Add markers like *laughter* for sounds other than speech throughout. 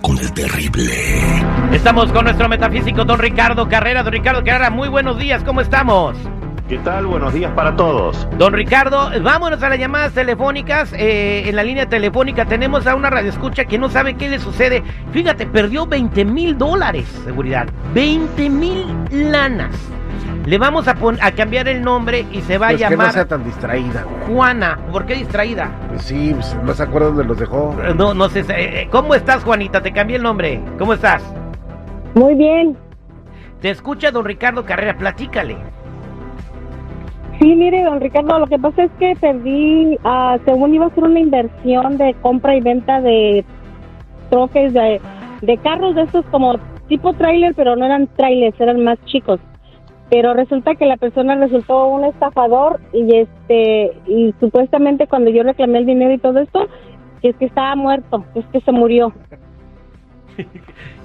con el terrible. Estamos con nuestro metafísico don Ricardo Carrera. Don Ricardo Carrera, muy buenos días, ¿cómo estamos? ¿Qué tal? Buenos días para todos. Don Ricardo, vámonos a las llamadas telefónicas. Eh, en la línea telefónica tenemos a una radioescucha que no sabe qué le sucede. Fíjate, perdió 20 mil dólares, seguridad. 20 mil lanas. Le vamos a, a cambiar el nombre y se va a Pues llamar que no sea tan distraída, güey. Juana. ¿Por qué distraída? Pues sí, pues, no se acuerda dónde los dejó. Eh, No, no sé. eh, eh, ¿Cómo estás, Juanita? Te cambié el nombre. ¿Cómo estás? Muy bien. Te escucha don Ricardo Carrera. Platícale. Sí, mire, don Ricardo, lo que pasa es que perdí, ah, según iba a ser una inversión de compra y venta de troques, de, de carros de estos como tipo trailer, pero no eran trailers, eran más chicos. Pero resulta que la persona resultó un estafador y este y supuestamente cuando yo reclamé el dinero y todo esto, que es que estaba muerto, es que se murió. *laughs*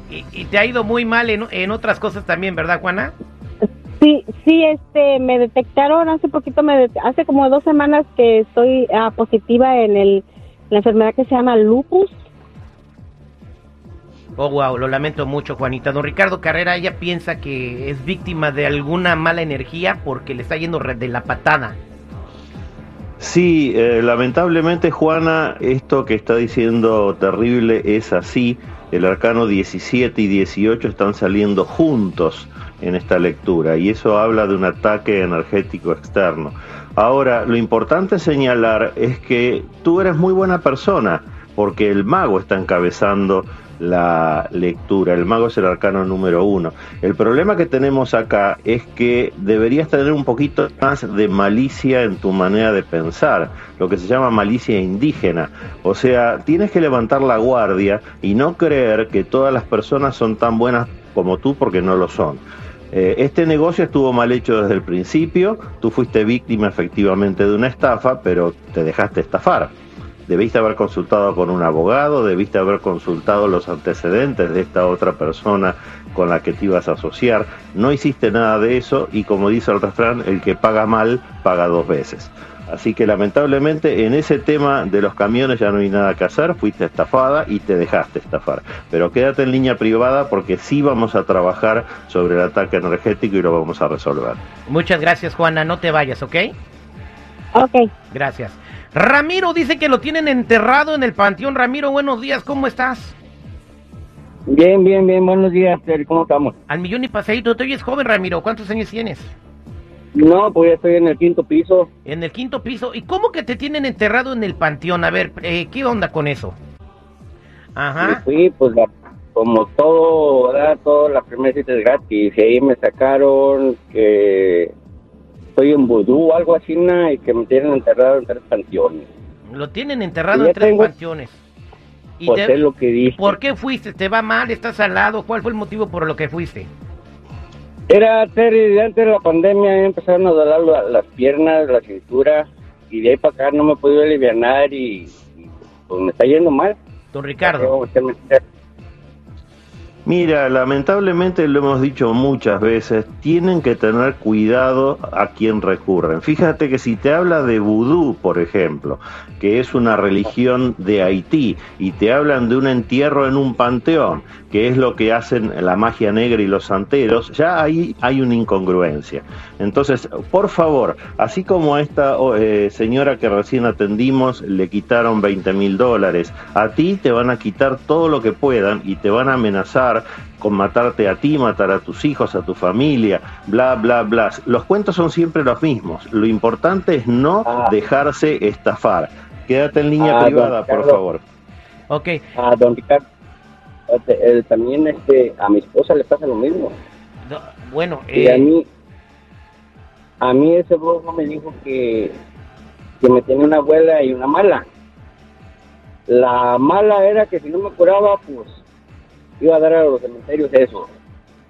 Y, y te ha ido muy mal en, en otras cosas también, ¿verdad, Juana? Sí, sí, este, me detectaron hace poquito, me hace como dos semanas que estoy ah, positiva en el, la enfermedad que se llama lupus. Oh, wow, lo lamento mucho, Juanita. Don Ricardo Carrera, ella piensa que es víctima de alguna mala energía porque le está yendo de la patada. Sí, eh, lamentablemente Juana, esto que está diciendo terrible es así. El arcano 17 y 18 están saliendo juntos en esta lectura y eso habla de un ataque energético externo. Ahora, lo importante señalar es que tú eres muy buena persona porque el mago está encabezando la lectura. El mago es el arcano número uno. El problema que tenemos acá es que deberías tener un poquito más de malicia en tu manera de pensar, lo que se llama malicia indígena. O sea, tienes que levantar la guardia y no creer que todas las personas son tan buenas como tú porque no lo son. Eh, este negocio estuvo mal hecho desde el principio, tú fuiste víctima efectivamente de una estafa, pero te dejaste estafar. Debiste haber consultado con un abogado, debiste haber consultado los antecedentes de esta otra persona con la que te ibas a asociar. No hiciste nada de eso y como dice el refrán, el que paga mal paga dos veces. Así que lamentablemente en ese tema de los camiones ya no hay nada que hacer, fuiste estafada y te dejaste estafar. Pero quédate en línea privada porque sí vamos a trabajar sobre el ataque energético y lo vamos a resolver. Muchas gracias, Juana. No te vayas, ¿ok? Ok. Gracias. Ramiro dice que lo tienen enterrado en el panteón. Ramiro, buenos días. ¿Cómo estás? Bien, bien, bien, buenos días, ¿cómo estamos? Al millón y paseíto. Te oyes joven, Ramiro. ¿Cuántos años tienes? No, pues ya estoy en el quinto piso. En el quinto piso. ¿Y cómo que te tienen enterrado en el panteón? A ver, eh, ¿qué onda con eso? Ajá. Fui, pues, la- como todo, ¿verdad? Todo, la primera cita es gratis. Y ahí me sacaron que estoy en vudú o algo así, y que me tienen enterrado en tres panteones. Lo tienen enterrado en tres tengo- panteones. ¿Y Pues te- es lo que dije. por qué fuiste? ¿Te va mal? ¿Estás al lado? ¿Cuál fue el motivo por lo que fuiste? Era, Terry, antes de la pandemia empezaron a doler la- las piernas, la cintura, y de ahí para acá no me he podido aliviar y, y, pues me está yendo mal. Don Ricardo. Mira, lamentablemente lo hemos dicho muchas veces, tienen que tener cuidado a quien recurren. Fíjate que si te habla de vudú, por ejemplo, que es una religión de Haití, y te hablan de un entierro en un panteón, que es lo que hacen la magia negra y los santeros, ya ahí hay una incongruencia. Entonces, por favor, así como a esta oh, eh, señora que recién atendimos le quitaron 20 mil dólares, a ti te van a quitar todo lo que puedan y te van a amenazar con matarte a ti, matar a tus hijos, a tu familia, bla, bla, bla. Los cuentos son siempre los mismos. Lo importante es no Ah. dejarse estafar. Quédate en línea Ah, privada, por favor. Ok. a don Ricardo. eh, también este, a mi esposa le pasa lo mismo. Bueno, Y a eh, mí, a mí ese brujo me dijo que, que me tenía una abuela y una mala. La mala era que si no me curaba, pues iba a dar a los cementerios eso.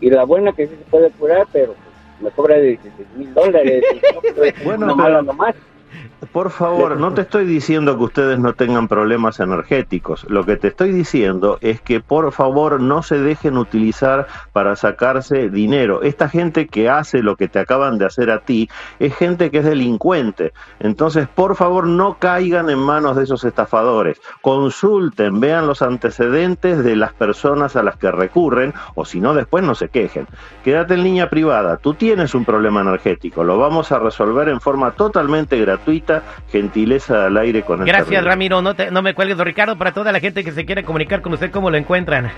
Y la buena que sí se puede curar, pero pues, me cobra 16 mil dólares. *laughs* No, Bueno, una pero- nomás. Por favor, no te estoy diciendo que ustedes no tengan problemas energéticos. Lo que te estoy diciendo es que por favor no se dejen utilizar para sacarse dinero. Esta gente que hace lo que te acaban de hacer a ti es gente que es delincuente. Entonces, por favor, no caigan en manos de esos estafadores. Consulten, vean los antecedentes de las personas a las que recurren o si no, después no se quejen. Quédate en línea privada. Tú tienes un problema energético. Lo vamos a resolver en forma totalmente gratuita gentileza al aire con el Gracias. Ramiro. No, te- no me cuelgues, don Ricardo. Para toda la gente que se quiere comunicar con usted, ¿cómo lo encuentran?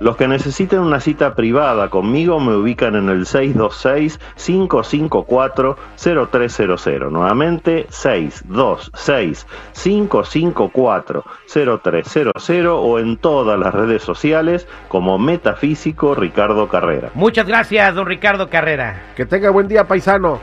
Los que necesiten una cita privada conmigo me ubican en el 626-554-0300. Nuevamente, 626-554-0300 o en todas las redes sociales como Metafísico Ricardo Carrera. Muchas gracias, don Ricardo Carrera. Que tenga buen día, paisano.